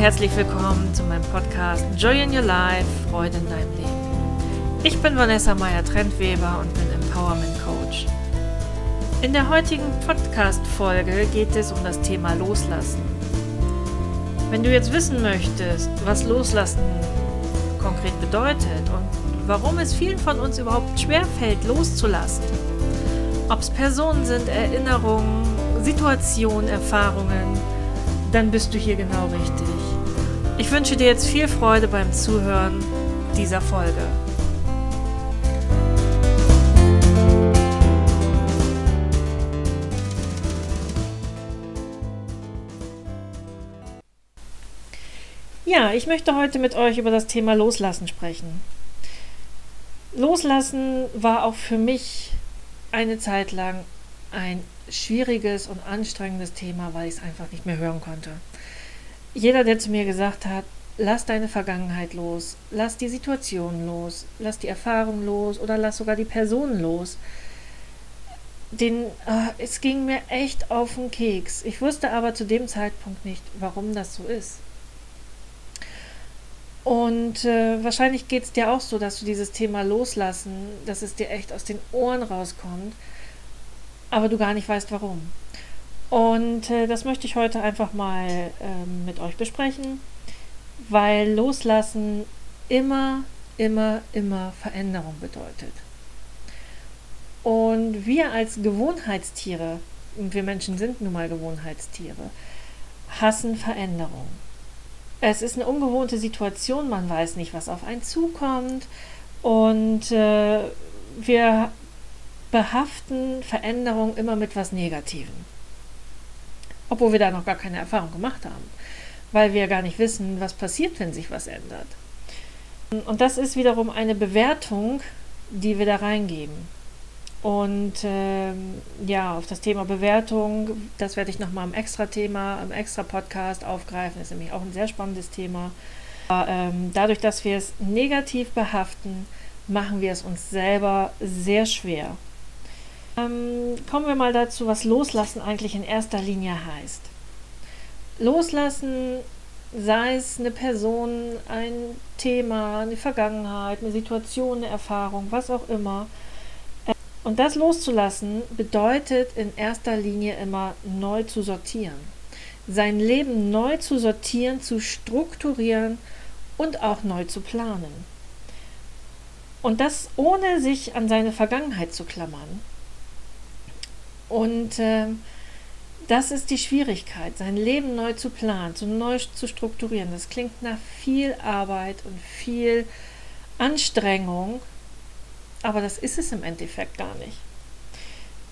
herzlich willkommen zu meinem Podcast Joy in Your Life, Freude in deinem Leben. Ich bin Vanessa Meyer-Trendweber und bin Empowerment Coach. In der heutigen Podcast-Folge geht es um das Thema Loslassen. Wenn du jetzt wissen möchtest, was Loslassen konkret bedeutet und warum es vielen von uns überhaupt schwerfällt, loszulassen, ob es Personen sind, Erinnerungen, Situationen, Erfahrungen, dann bist du hier genau richtig. Ich wünsche dir jetzt viel Freude beim Zuhören dieser Folge. Ja, ich möchte heute mit euch über das Thema Loslassen sprechen. Loslassen war auch für mich eine Zeit lang ein schwieriges und anstrengendes Thema, weil ich es einfach nicht mehr hören konnte. Jeder, der zu mir gesagt hat, lass deine Vergangenheit los, lass die Situation los, lass die Erfahrung los oder lass sogar die Person los, den, äh, es ging mir echt auf den Keks. Ich wusste aber zu dem Zeitpunkt nicht, warum das so ist. Und äh, wahrscheinlich geht es dir auch so, dass du dieses Thema loslassen, dass es dir echt aus den Ohren rauskommt aber du gar nicht weißt warum. Und äh, das möchte ich heute einfach mal ähm, mit euch besprechen, weil Loslassen immer, immer, immer Veränderung bedeutet. Und wir als Gewohnheitstiere, und wir Menschen sind nun mal Gewohnheitstiere, hassen Veränderung. Es ist eine ungewohnte Situation, man weiß nicht, was auf einen zukommt und äh, wir behaften Veränderungen immer mit was Negativem. Obwohl wir da noch gar keine Erfahrung gemacht haben, weil wir gar nicht wissen, was passiert, wenn sich was ändert. Und das ist wiederum eine Bewertung, die wir da reingeben. Und ähm, ja, auf das Thema Bewertung, das werde ich nochmal im Extra-Thema, im Extra-Podcast aufgreifen. Das ist nämlich auch ein sehr spannendes Thema. Aber, ähm, dadurch, dass wir es negativ behaften, machen wir es uns selber sehr schwer. Ähm, kommen wir mal dazu, was Loslassen eigentlich in erster Linie heißt. Loslassen, sei es eine Person, ein Thema, eine Vergangenheit, eine Situation, eine Erfahrung, was auch immer. Äh, und das loszulassen bedeutet in erster Linie immer neu zu sortieren. Sein Leben neu zu sortieren, zu strukturieren und auch neu zu planen. Und das ohne sich an seine Vergangenheit zu klammern, und äh, das ist die Schwierigkeit, sein Leben neu zu planen, zu neu zu strukturieren. Das klingt nach viel Arbeit und viel Anstrengung, aber das ist es im Endeffekt gar nicht.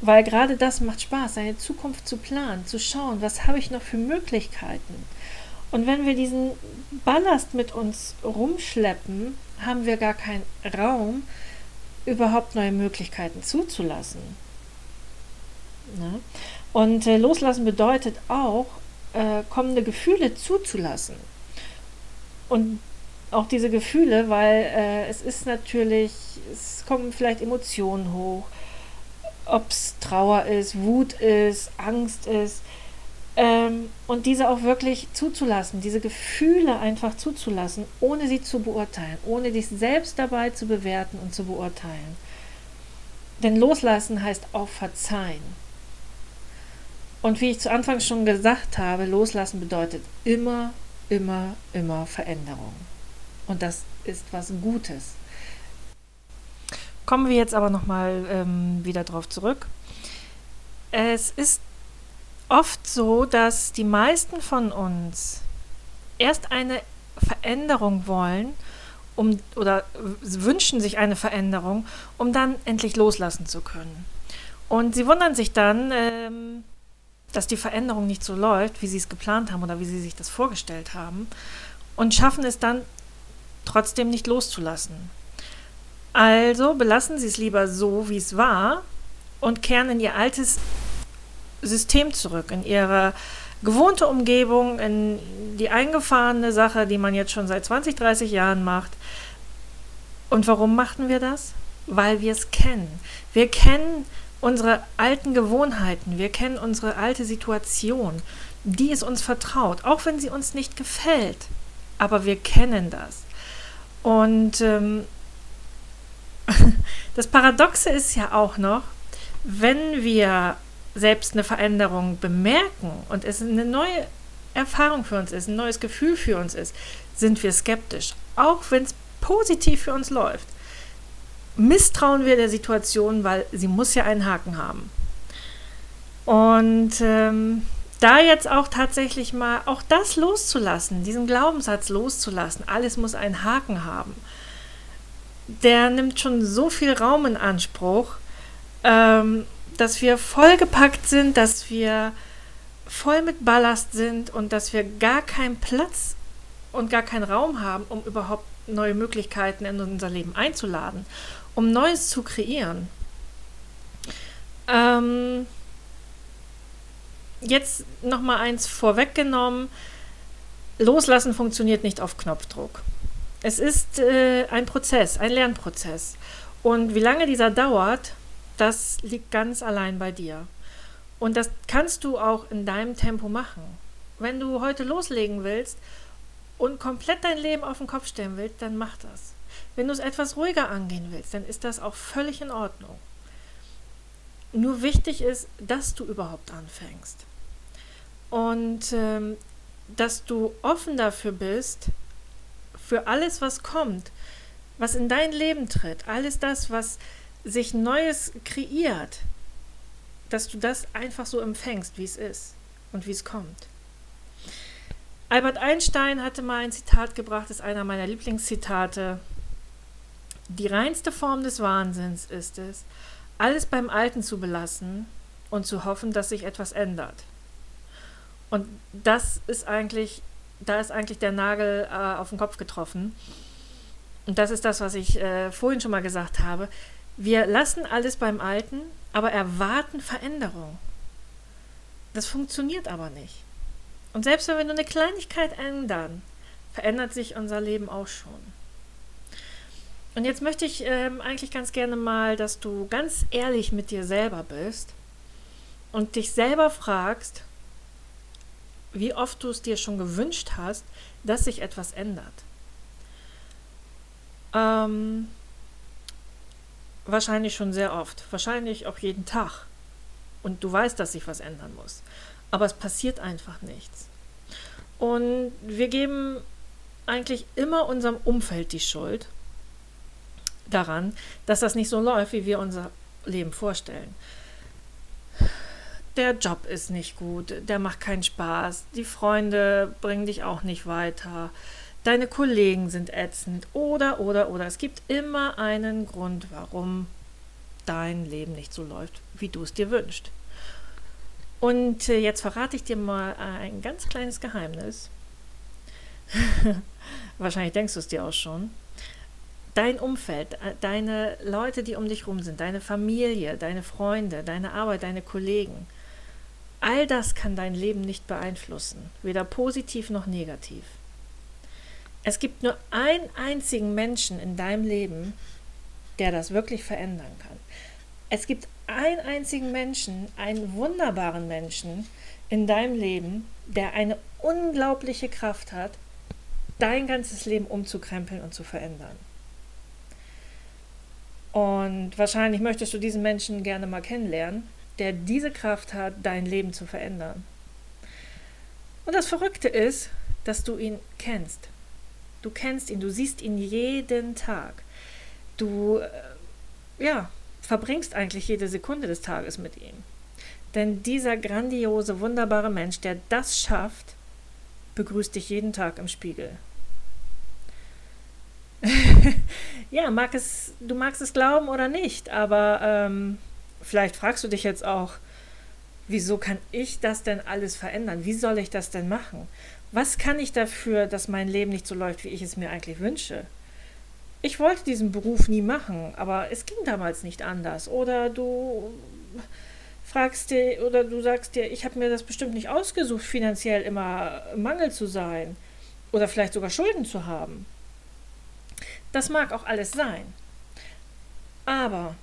Weil gerade das macht Spaß, seine Zukunft zu planen, zu schauen, was habe ich noch für Möglichkeiten. Und wenn wir diesen Ballast mit uns rumschleppen, haben wir gar keinen Raum, überhaupt neue Möglichkeiten zuzulassen. Ne? Und äh, loslassen bedeutet auch, äh, kommende Gefühle zuzulassen. Und auch diese Gefühle, weil äh, es ist natürlich, es kommen vielleicht Emotionen hoch, ob es Trauer ist, Wut ist, Angst ist. Ähm, und diese auch wirklich zuzulassen, diese Gefühle einfach zuzulassen, ohne sie zu beurteilen, ohne dich selbst dabei zu bewerten und zu beurteilen. Denn loslassen heißt auch verzeihen. Und wie ich zu Anfang schon gesagt habe, loslassen bedeutet immer, immer, immer Veränderung. Und das ist was Gutes. Kommen wir jetzt aber nochmal ähm, wieder drauf zurück. Es ist oft so, dass die meisten von uns erst eine Veränderung wollen, um oder wünschen sich eine Veränderung, um dann endlich loslassen zu können. Und sie wundern sich dann, ähm, dass die Veränderung nicht so läuft, wie sie es geplant haben oder wie sie sich das vorgestellt haben und schaffen es dann trotzdem nicht loszulassen. Also belassen sie es lieber so, wie es war und kehren in ihr altes System zurück, in ihre gewohnte Umgebung, in die eingefahrene Sache, die man jetzt schon seit 20, 30 Jahren macht. Und warum machten wir das? Weil wir es kennen. Wir kennen unsere alten Gewohnheiten, wir kennen unsere alte Situation. die ist uns vertraut, auch wenn sie uns nicht gefällt. Aber wir kennen das. Und ähm, das Paradoxe ist ja auch noch, wenn wir selbst eine Veränderung bemerken und es eine neue Erfahrung für uns ist, ein neues Gefühl für uns ist, sind wir skeptisch, auch wenn es positiv für uns läuft. Misstrauen wir der Situation, weil sie muss ja einen Haken haben. Und ähm, da jetzt auch tatsächlich mal auch das loszulassen, diesen Glaubenssatz loszulassen, alles muss einen Haken haben, der nimmt schon so viel Raum in Anspruch, ähm, dass wir vollgepackt sind, dass wir voll mit Ballast sind und dass wir gar keinen Platz und gar keinen Raum haben, um überhaupt neue Möglichkeiten in unser Leben einzuladen, um Neues zu kreieren. Ähm, jetzt noch mal eins vorweggenommen: Loslassen funktioniert nicht auf Knopfdruck. Es ist äh, ein Prozess, ein Lernprozess. Und wie lange dieser dauert, das liegt ganz allein bei dir. Und das kannst du auch in deinem Tempo machen. Wenn du heute loslegen willst und komplett dein Leben auf den Kopf stellen willst, dann mach das. Wenn du es etwas ruhiger angehen willst, dann ist das auch völlig in Ordnung. Nur wichtig ist, dass du überhaupt anfängst. Und ähm, dass du offen dafür bist, für alles, was kommt, was in dein Leben tritt, alles das, was sich Neues kreiert, dass du das einfach so empfängst, wie es ist und wie es kommt. Albert Einstein hatte mal ein Zitat gebracht, das ist einer meiner Lieblingszitate. Die reinste Form des Wahnsinns ist es, alles beim Alten zu belassen und zu hoffen, dass sich etwas ändert. Und das ist eigentlich, da ist eigentlich der Nagel äh, auf den Kopf getroffen. Und das ist das, was ich äh, vorhin schon mal gesagt habe. Wir lassen alles beim Alten, aber erwarten Veränderung. Das funktioniert aber nicht. Und selbst wenn wir nur eine Kleinigkeit ändern, verändert sich unser Leben auch schon. Und jetzt möchte ich ähm, eigentlich ganz gerne mal, dass du ganz ehrlich mit dir selber bist und dich selber fragst, wie oft du es dir schon gewünscht hast, dass sich etwas ändert. Ähm, Wahrscheinlich schon sehr oft, wahrscheinlich auch jeden Tag. Und du weißt, dass sich was ändern muss. Aber es passiert einfach nichts. Und wir geben eigentlich immer unserem Umfeld die Schuld daran, dass das nicht so läuft, wie wir unser Leben vorstellen. Der Job ist nicht gut, der macht keinen Spaß, die Freunde bringen dich auch nicht weiter, deine Kollegen sind ätzend oder, oder, oder. Es gibt immer einen Grund, warum dein Leben nicht so läuft, wie du es dir wünschst. Und äh, jetzt verrate ich dir mal ein ganz kleines Geheimnis. Wahrscheinlich denkst du es dir auch schon. Dein Umfeld, äh, deine Leute, die um dich rum sind, deine Familie, deine Freunde, deine Arbeit, deine Kollegen, all das kann dein Leben nicht beeinflussen, weder positiv noch negativ. Es gibt nur einen einzigen Menschen in deinem Leben, der das wirklich verändern kann. Es gibt einen einzigen Menschen, einen wunderbaren Menschen in deinem Leben, der eine unglaubliche Kraft hat, dein ganzes Leben umzukrempeln und zu verändern. Und wahrscheinlich möchtest du diesen Menschen gerne mal kennenlernen, der diese Kraft hat, dein Leben zu verändern. Und das Verrückte ist, dass du ihn kennst. Du kennst ihn, du siehst ihn jeden Tag. Du, äh, ja, verbringst eigentlich jede Sekunde des Tages mit ihm. Denn dieser grandiose, wunderbare Mensch, der das schafft, begrüßt dich jeden Tag im Spiegel. Ja, mag es, du magst es glauben oder nicht, aber ähm, vielleicht fragst du dich jetzt auch, wieso kann ich das denn alles verändern? Wie soll ich das denn machen? Was kann ich dafür, dass mein Leben nicht so läuft, wie ich es mir eigentlich wünsche? Ich wollte diesen Beruf nie machen, aber es ging damals nicht anders. Oder du fragst dir oder du sagst dir, ich habe mir das bestimmt nicht ausgesucht, finanziell immer Mangel zu sein oder vielleicht sogar Schulden zu haben. Das mag auch alles sein. Aber,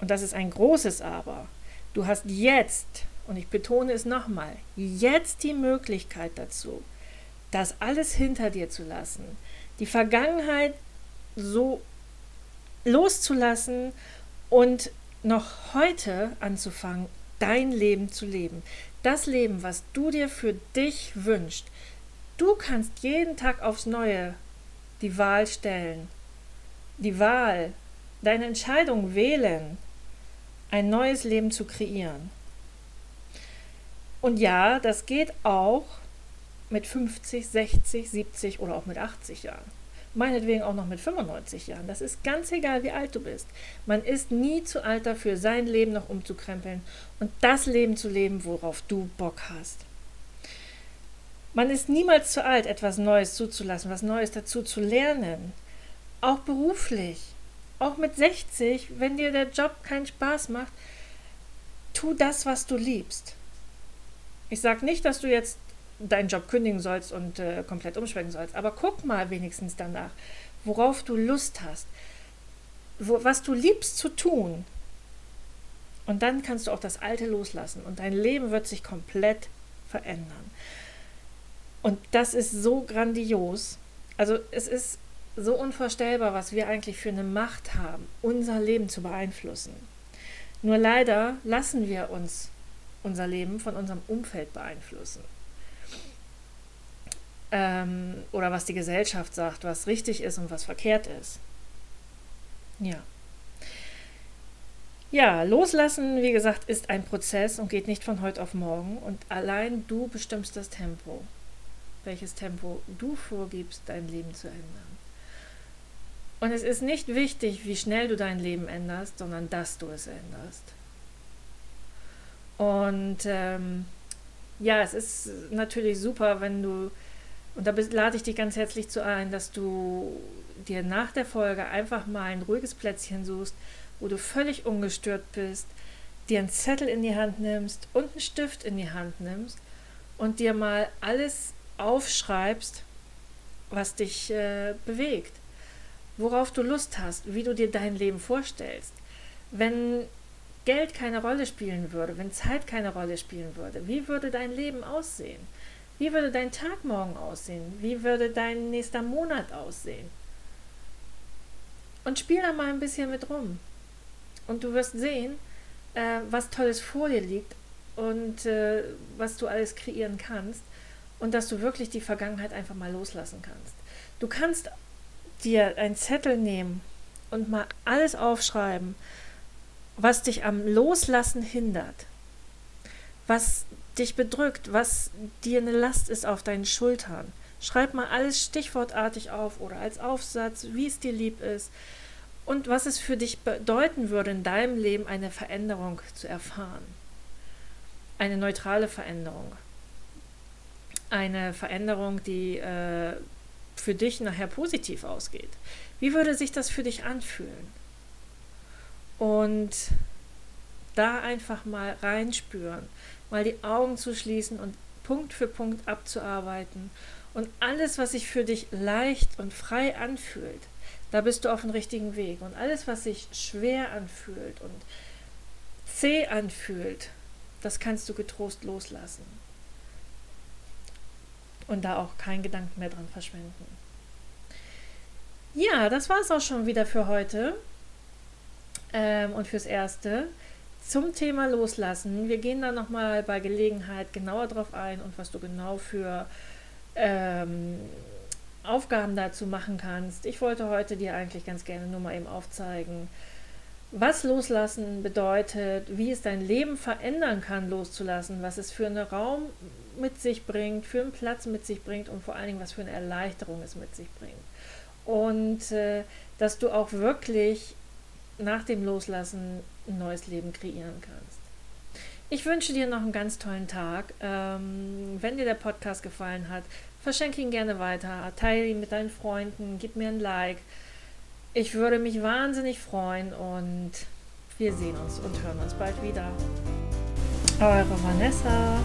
und das ist ein großes Aber, du hast jetzt und ich betone es nochmal, jetzt die Möglichkeit dazu, das alles hinter dir zu lassen, die Vergangenheit so loszulassen und noch heute anzufangen, dein Leben zu leben. Das Leben, was du dir für dich wünschst. Du kannst jeden Tag aufs Neue die Wahl stellen. Die Wahl, deine Entscheidung wählen, ein neues Leben zu kreieren. Und ja, das geht auch mit 50, 60, 70 oder auch mit 80 Jahren meinetwegen auch noch mit 95 Jahren. Das ist ganz egal, wie alt du bist. Man ist nie zu alt dafür, sein Leben noch umzukrempeln und das Leben zu leben, worauf du Bock hast. Man ist niemals zu alt, etwas Neues zuzulassen, was Neues dazu zu lernen. Auch beruflich. Auch mit 60, wenn dir der Job keinen Spaß macht, tu das, was du liebst. Ich sage nicht, dass du jetzt deinen Job kündigen sollst und äh, komplett umschwenken sollst. Aber guck mal wenigstens danach, worauf du Lust hast, wo, was du liebst zu tun. Und dann kannst du auch das Alte loslassen und dein Leben wird sich komplett verändern. Und das ist so grandios. Also es ist so unvorstellbar, was wir eigentlich für eine Macht haben, unser Leben zu beeinflussen. Nur leider lassen wir uns unser Leben von unserem Umfeld beeinflussen ähm, oder was die Gesellschaft sagt, was richtig ist und was verkehrt ist. Ja. Ja, loslassen, wie gesagt, ist ein Prozess und geht nicht von heute auf morgen. Und allein du bestimmst das Tempo, welches Tempo du vorgibst, dein Leben zu ändern. Und es ist nicht wichtig, wie schnell du dein Leben änderst, sondern dass du es änderst. Und ähm, ja, es ist natürlich super, wenn du und da lade ich dich ganz herzlich zu ein, dass du dir nach der Folge einfach mal ein ruhiges Plätzchen suchst, wo du völlig ungestört bist, dir einen Zettel in die Hand nimmst und einen Stift in die Hand nimmst und dir mal alles aufschreibst, was dich äh, bewegt, worauf du Lust hast, wie du dir dein Leben vorstellst. Wenn Geld keine Rolle spielen würde, wenn Zeit keine Rolle spielen würde, wie würde dein Leben aussehen? Wie würde dein Tag morgen aussehen? Wie würde dein nächster Monat aussehen? Und spiel da mal ein bisschen mit rum. Und du wirst sehen, äh, was Tolles vor dir liegt und äh, was du alles kreieren kannst. Und dass du wirklich die Vergangenheit einfach mal loslassen kannst. Du kannst dir einen Zettel nehmen und mal alles aufschreiben, was dich am Loslassen hindert. Was dich bedrückt, was dir eine Last ist auf deinen Schultern. Schreib mal alles stichwortartig auf oder als Aufsatz, wie es dir lieb ist und was es für dich bedeuten würde, in deinem Leben eine Veränderung zu erfahren. Eine neutrale Veränderung. Eine Veränderung, die äh, für dich nachher positiv ausgeht. Wie würde sich das für dich anfühlen? Und da einfach mal reinspüren mal die Augen zu schließen und Punkt für Punkt abzuarbeiten. Und alles, was sich für dich leicht und frei anfühlt, da bist du auf dem richtigen Weg. Und alles, was sich schwer anfühlt und zäh anfühlt, das kannst du getrost loslassen. Und da auch keinen Gedanken mehr dran verschwenden. Ja, das war es auch schon wieder für heute ähm, und fürs Erste zum Thema Loslassen. Wir gehen da nochmal bei Gelegenheit genauer drauf ein und was du genau für ähm, Aufgaben dazu machen kannst. Ich wollte heute dir eigentlich ganz gerne nur mal eben aufzeigen, was Loslassen bedeutet, wie es dein Leben verändern kann, loszulassen, was es für einen Raum mit sich bringt, für einen Platz mit sich bringt und vor allen Dingen, was für eine Erleichterung es mit sich bringt. Und äh, dass du auch wirklich nach dem Loslassen ein neues Leben kreieren kannst. Ich wünsche dir noch einen ganz tollen Tag. Ähm, wenn dir der Podcast gefallen hat, verschenke ihn gerne weiter, teile ihn mit deinen Freunden, gib mir ein Like. Ich würde mich wahnsinnig freuen und wir sehen uns und hören uns bald wieder. Eure Vanessa.